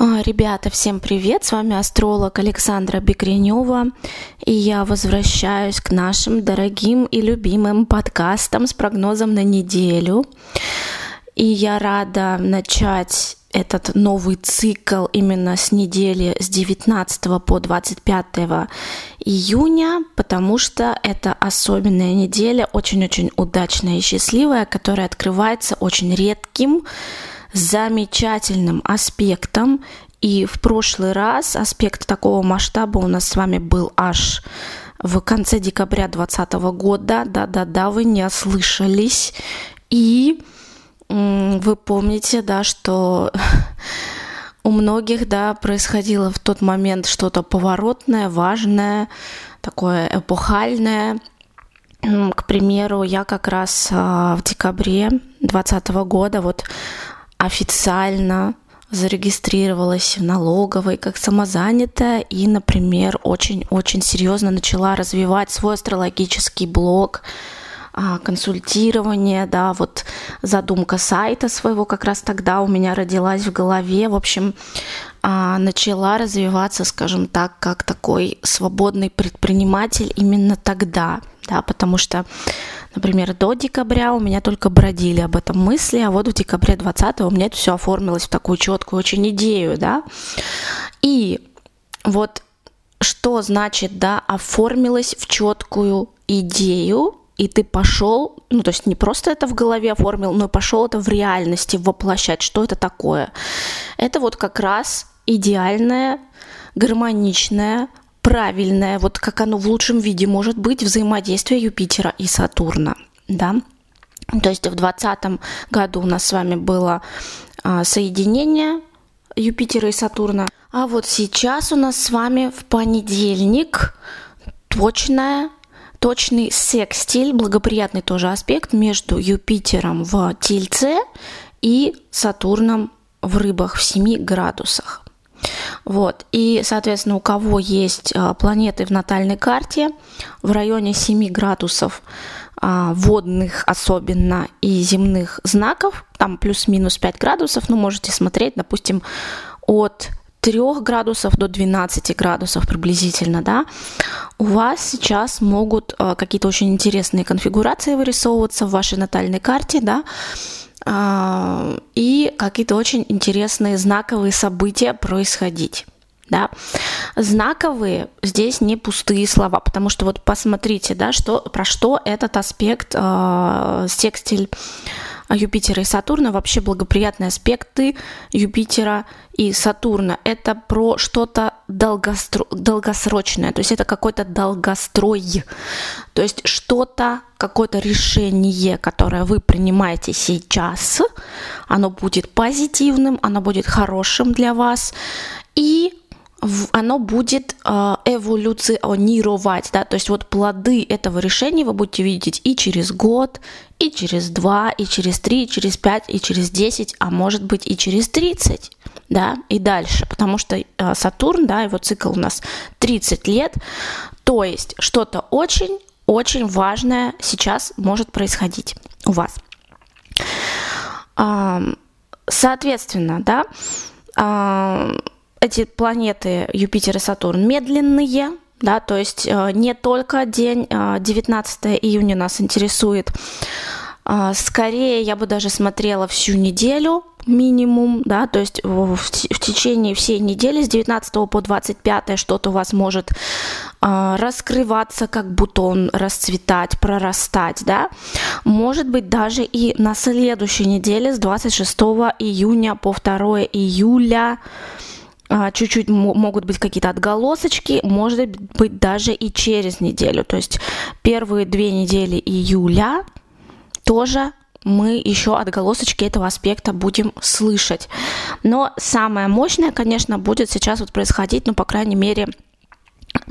А, ребята, всем привет! С вами астролог Александра Бекренева, и я возвращаюсь к нашим дорогим и любимым подкастам с прогнозом на неделю. И я рада начать этот новый цикл именно с недели с 19 по 25 июня, потому что это особенная неделя, очень-очень удачная и счастливая, которая открывается очень редким замечательным аспектом. И в прошлый раз аспект такого масштаба у нас с вами был аж в конце декабря 2020 года. Да-да-да, вы не ослышались. И вы помните, да, что у многих, да, происходило в тот момент что-то поворотное, важное, такое эпохальное. К примеру, я как раз а, в декабре 2020 года вот официально зарегистрировалась в налоговой как самозанятая и, например, очень-очень серьезно начала развивать свой астрологический блог, а, консультирование, да, вот задумка сайта своего как раз тогда у меня родилась в голове. В общем, а, начала развиваться, скажем так, как такой свободный предприниматель именно тогда, да, потому что Например, до декабря у меня только бродили об этом мысли, а вот в декабре 20 у меня это все оформилось в такую четкую очень идею, да. И вот что значит, да, оформилось в четкую идею, и ты пошел, ну, то есть не просто это в голове оформил, но и пошел это в реальности воплощать. Что это такое? Это вот как раз идеальное, гармоничное, правильное, вот как оно в лучшем виде может быть взаимодействие Юпитера и Сатурна, да. То есть в 2020 году у нас с вами было а, соединение Юпитера и Сатурна, а вот сейчас у нас с вами в понедельник точное точный секстиль, благоприятный тоже аспект между Юпитером в Тельце и Сатурном в рыбах в 7 градусах. Вот. И, соответственно, у кого есть а, планеты в натальной карте в районе 7 градусов а, водных особенно и земных знаков, там плюс-минус 5 градусов, ну, можете смотреть, допустим, от 3 градусов до 12 градусов приблизительно, да, у вас сейчас могут а, какие-то очень интересные конфигурации вырисовываться в вашей натальной карте, да, и какие-то очень интересные знаковые события происходить. Да. Знаковые здесь не пустые слова, потому что вот посмотрите, да, что, про что этот аспект э, секстиль Юпитера и Сатурна, вообще благоприятные аспекты Юпитера и Сатурна. Это про что-то долгостро... долгосрочное, то есть это какой-то долгострой, то есть что-то, какое-то решение, которое вы принимаете сейчас, оно будет позитивным, оно будет хорошим для вас, и оно будет э, эволюционировать, да, то есть вот плоды этого решения вы будете видеть и через год, и через два, и через три, и через пять, и через десять, а может быть и через тридцать, да, и дальше, потому что э, Сатурн, да, его цикл у нас 30 лет, то есть что-то очень-очень важное сейчас может происходить у вас. Соответственно, да, эти планеты Юпитер и Сатурн медленные, да, то есть э, не только день 19 э, июня нас интересует, э, скорее я бы даже смотрела всю неделю минимум, да, то есть в, течение всей недели с 19 по 25 что-то у вас может раскрываться как бутон, расцветать, прорастать, да, может быть даже и на следующей неделе с 26 июня по 2 июля чуть-чуть могут быть какие-то отголосочки, может быть даже и через неделю. То есть первые две недели июля тоже мы еще отголосочки этого аспекта будем слышать. Но самое мощное, конечно, будет сейчас вот происходить, ну, по крайней мере,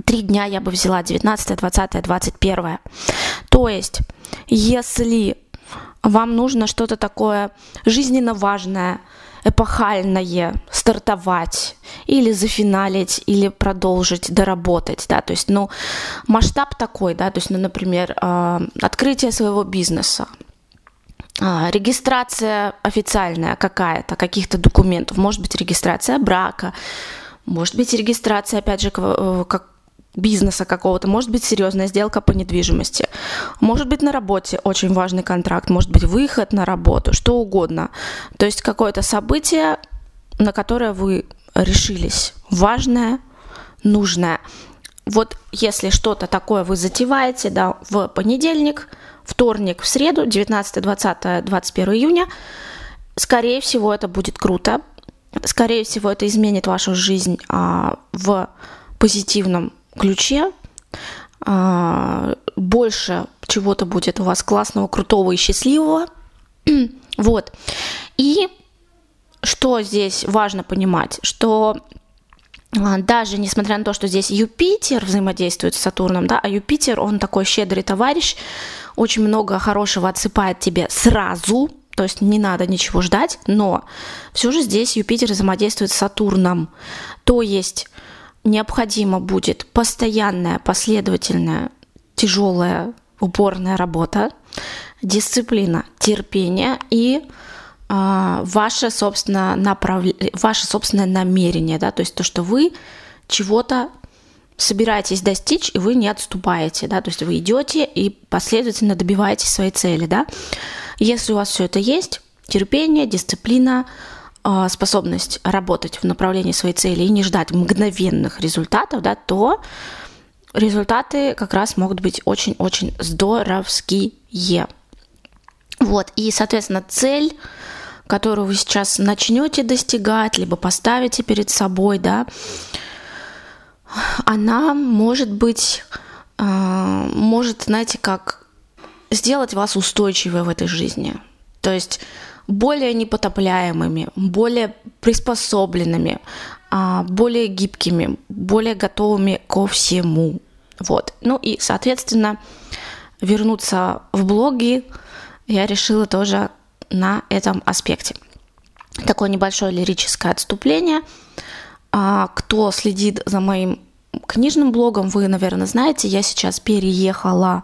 три дня я бы взяла, 19, 20, 21. То есть, если вам нужно что-то такое жизненно важное, эпохальное стартовать или зафиналить, или продолжить, доработать, да, то есть, ну, масштаб такой, да, то есть, ну, например, э, открытие своего бизнеса, а, регистрация официальная какая-то, каких-то документов, может быть регистрация брака, может быть регистрация, опять же, э, как бизнеса какого-то, может быть серьезная сделка по недвижимости, может быть на работе очень важный контракт, может быть выход на работу, что угодно. То есть какое-то событие, на которое вы решились, важное, нужное. Вот если что-то такое вы затеваете, да, в понедельник, вторник, в среду, 19, 20, 21 июня, скорее всего, это будет круто. Скорее всего, это изменит вашу жизнь а, в позитивном ключе. А, больше чего-то будет у вас классного, крутого и счастливого. вот. И что здесь важно понимать, что а, даже несмотря на то, что здесь Юпитер взаимодействует с Сатурном, да, а Юпитер, он такой щедрый товарищ, очень много хорошего отсыпает тебе сразу, то есть не надо ничего ждать, но все же здесь Юпитер взаимодействует с Сатурном, то есть необходима будет постоянная, последовательная, тяжелая, упорная работа, дисциплина, терпение и а, ваше, собственно, направ... ваше собственное намерение, да, то есть то, что вы чего-то собираетесь достичь, и вы не отступаете, да, то есть вы идете и последовательно добиваетесь своей цели, да. Если у вас все это есть, терпение, дисциплина, способность работать в направлении своей цели и не ждать мгновенных результатов, да, то результаты как раз могут быть очень-очень здоровские. Вот, и, соответственно, цель которую вы сейчас начнете достигать, либо поставите перед собой, да, она может быть, э, может, знаете, как сделать вас устойчивой в этой жизни. То есть более непотопляемыми, более приспособленными, а, более гибкими, более готовыми ко всему. Вот. Ну и, соответственно, вернуться в блоги я решила тоже на этом аспекте. Такое небольшое лирическое отступление. А, кто следит за моим книжным блогом, вы, наверное, знаете, я сейчас переехала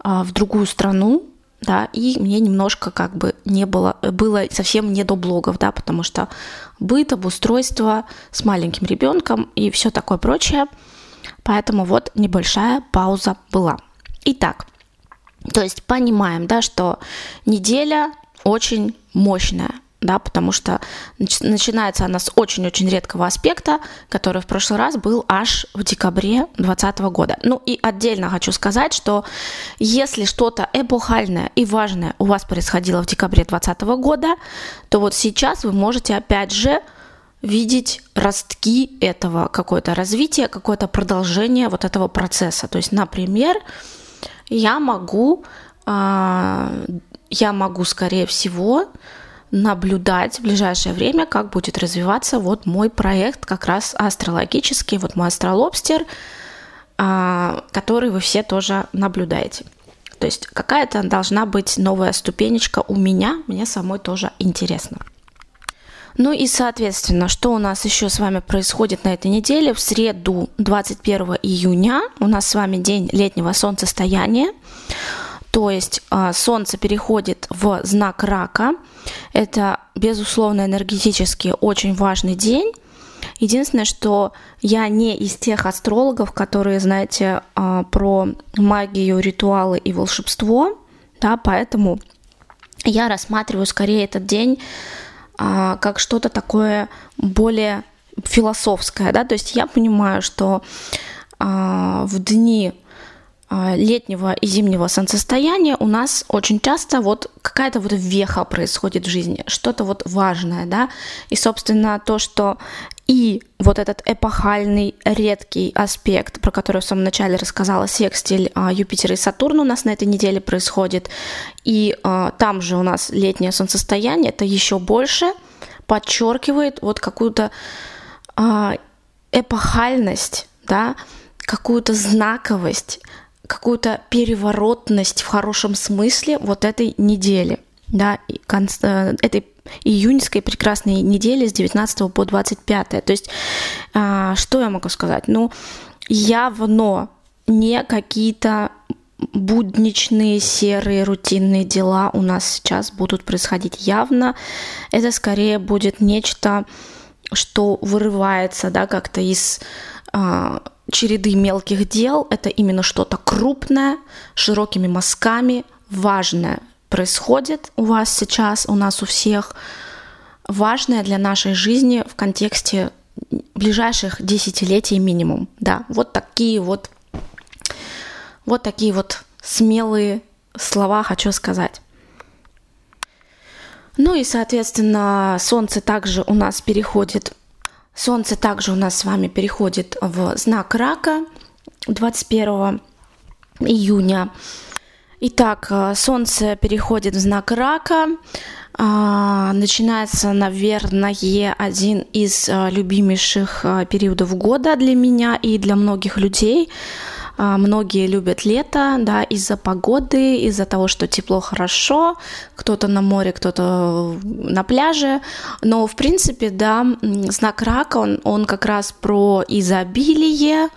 а, в другую страну, да, и мне немножко как бы не было, было совсем не до блогов, да, потому что быт, обустройство с маленьким ребенком и все такое прочее. Поэтому вот небольшая пауза была. Итак, то есть понимаем, да, что неделя очень мощная, да, потому что начинается она с очень-очень редкого аспекта, который в прошлый раз был аж в декабре 2020 года. Ну и отдельно хочу сказать, что если что-то эпохальное и важное у вас происходило в декабре 2020 года, то вот сейчас вы можете опять же видеть ростки этого, какое-то развитие, какое-то продолжение вот этого процесса. То есть, например, я могу а, я могу, скорее всего, наблюдать в ближайшее время, как будет развиваться вот мой проект как раз астрологический, вот мой астролобстер, а, который вы все тоже наблюдаете. То есть какая-то должна быть новая ступенечка у меня, мне самой тоже интересно. Ну и, соответственно, что у нас еще с вами происходит на этой неделе? В среду 21 июня у нас с вами день летнего солнцестояния. То есть а, Солнце переходит в знак рака. Это, безусловно, энергетически очень важный день. Единственное, что я не из тех астрологов, которые, знаете, а, про магию, ритуалы и волшебство, да, поэтому я рассматриваю скорее этот день а, как что-то такое более философское, да, то есть я понимаю, что в дни летнего и зимнего солнцестояния у нас очень часто вот какая-то вот веха происходит в жизни, что-то вот важное, да, и, собственно, то, что и вот этот эпохальный, редкий аспект, про который в самом начале рассказала, секстиль а, Юпитера и Сатурна у нас на этой неделе происходит, и а, там же у нас летнее солнцестояние, это еще больше подчеркивает вот какую-то а, эпохальность, да, какую-то знаковость, какую-то переворотность в хорошем смысле вот этой недели, да, э, этой июньской прекрасной недели с 19 по 25. То есть, а, что я могу сказать? Ну, явно не какие-то будничные, серые, рутинные дела у нас сейчас будут происходить явно. Это скорее будет нечто, что вырывается, да, как-то из а, череды мелких дел. Это именно что-то крупное, широкими мазками, важное происходит у вас сейчас, у нас у всех, важное для нашей жизни в контексте ближайших десятилетий минимум. Да, вот такие вот, вот такие вот смелые слова хочу сказать. Ну и, соответственно, Солнце также у нас переходит, Солнце также у нас с вами переходит в знак Рака 21 июня. Итак, э, Солнце переходит в знак Рака. А, начинается, наверное, один из э, любимейших э, периодов года для меня и для многих людей. А, многие любят лето, да, из-за погоды, из-за того, что тепло хорошо, кто-то на море, кто-то на пляже. Но, в принципе, да, знак рака, он, он как раз про изобилие,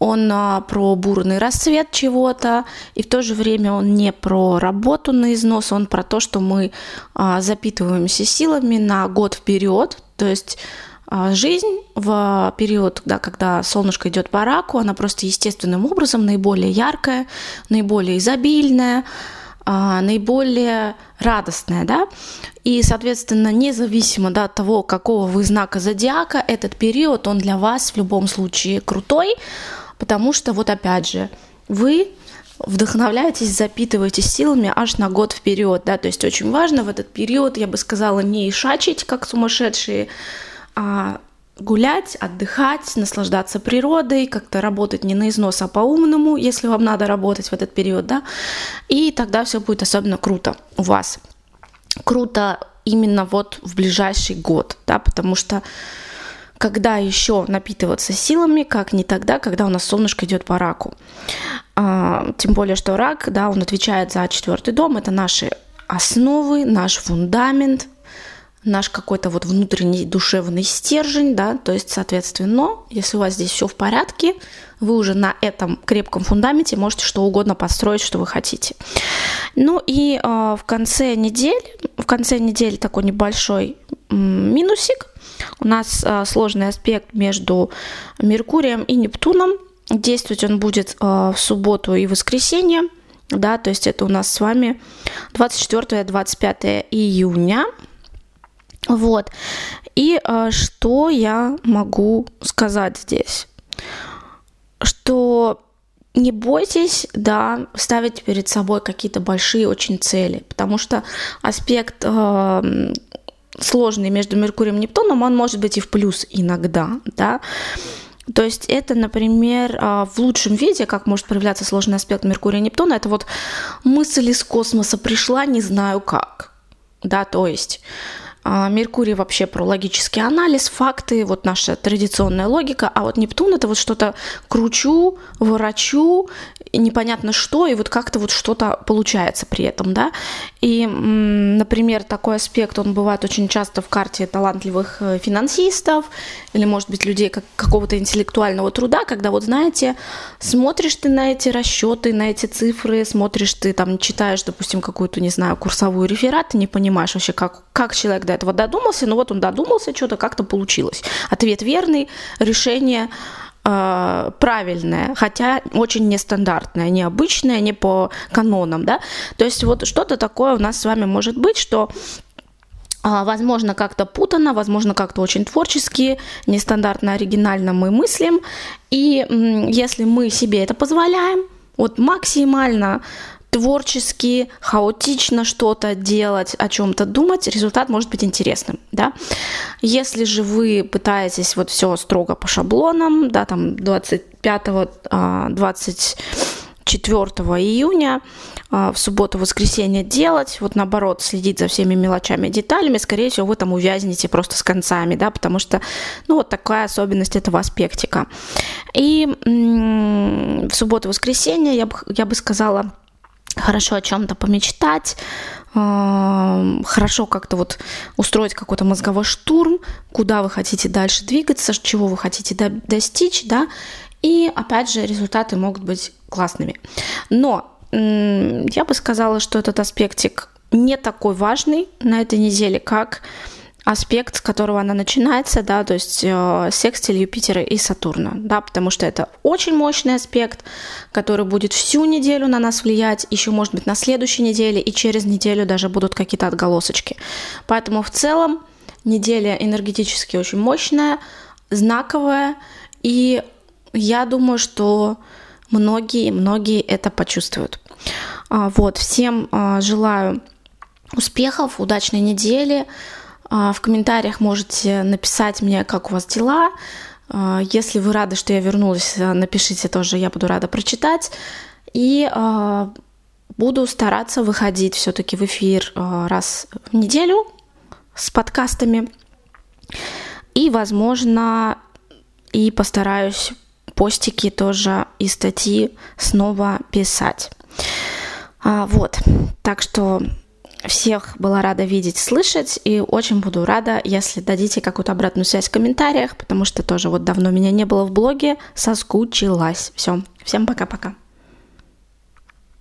он а, про бурный рассвет чего-то, и в то же время он не про работу на износ, он про то, что мы а, запитываемся силами на год вперед, то есть жизнь в период, да, когда солнышко идет по раку, она просто естественным образом наиболее яркая, наиболее изобильная, а, наиболее радостная, да, и, соответственно, независимо да, от того, какого вы знака зодиака, этот период, он для вас в любом случае крутой, потому что вот опять же, вы вдохновляетесь, запитываетесь силами аж на год вперед, да, то есть очень важно в этот период, я бы сказала, не ишачить, как сумасшедшие, а гулять, отдыхать, наслаждаться природой, как-то работать не на износ, а по-умному, если вам надо работать в этот период, да, и тогда все будет особенно круто у вас. Круто именно вот в ближайший год, да, потому что когда еще напитываться силами, как не тогда, когда у нас солнышко идет по раку. А, тем более, что рак, да, он отвечает за четвертый дом, это наши основы, наш фундамент, наш какой-то вот внутренний душевный стержень, да, то есть, соответственно, если у вас здесь все в порядке, вы уже на этом крепком фундаменте можете что угодно построить, что вы хотите. Ну и э, в конце недели, в конце недели такой небольшой минусик, у нас э, сложный аспект между Меркурием и Нептуном. Действовать он будет э, в субботу и воскресенье. Да, то есть это у нас с вами 24-25 июня. Вот. И э, что я могу сказать здесь? Что не бойтесь, да, ставить перед собой какие-то большие очень цели, потому что аспект э, сложный между Меркурием и Нептуном, он может быть и в плюс иногда, да. То есть это, например, а, в лучшем виде, как может проявляться сложный аспект Меркурия и Нептуна, это вот мысль из космоса пришла, не знаю как. Да, то есть Меркурий вообще про логический анализ, факты, вот наша традиционная логика, а вот Нептун это вот что-то кручу, ворочу, непонятно что, и вот как-то вот что-то получается при этом, да. И, например, такой аспект, он бывает очень часто в карте талантливых э, финансистов или, может быть, людей как какого-то интеллектуального труда, когда вот, знаете, смотришь ты на эти расчеты, на эти цифры, смотришь ты там, читаешь, допустим, какую-то, не знаю, курсовую реферат, ты не понимаешь вообще, как, как человек до этого додумался, но вот он додумался, что-то как-то получилось. Ответ верный, решение э, правильное, хотя очень нестандартное, необычное, не по канонам, да. То есть вот что-то такое у нас с вами может быть, что а, Возможно, как-то путано, возможно, как-то очень творчески, нестандартно, оригинально мы мыслим. И если мы себе это позволяем, вот максимально творчески, хаотично что-то делать, о чем-то думать, результат может быть интересным, да. Если же вы пытаетесь вот все строго по шаблонам, да, там 25 24 июня а, в субботу-воскресенье делать, вот наоборот, следить за всеми мелочами деталями, скорее всего, вы там увязнете просто с концами, да, потому что, ну, вот такая особенность этого аспектика. И в субботу-воскресенье я бы, я бы сказала, хорошо о чем-то помечтать, э, хорошо как-то вот устроить какой-то мозговой штурм, куда вы хотите дальше двигаться, чего вы хотите достичь, да, и опять же результаты могут быть классными. Но я бы сказала, что этот аспектик не такой важный на этой неделе, как аспект, с которого она начинается, да, то есть э, секстиль Юпитера и Сатурна, да, потому что это очень мощный аспект, который будет всю неделю на нас влиять, еще, может быть, на следующей неделе и через неделю даже будут какие-то отголосочки. Поэтому в целом неделя энергетически очень мощная, знаковая, и я думаю, что многие-многие это почувствуют. А, вот, всем а, желаю успехов, удачной недели. А, в комментариях можете написать мне, как у вас дела. Если вы рады, что я вернулась, напишите тоже, я буду рада прочитать. И буду стараться выходить все-таки в эфир раз в неделю с подкастами. И, возможно, и постараюсь постики тоже и статьи снова писать. А, вот, так что всех была рада видеть, слышать, и очень буду рада, если дадите какую-то обратную связь в комментариях, потому что тоже вот давно меня не было в блоге, соскучилась. Все, всем пока-пока.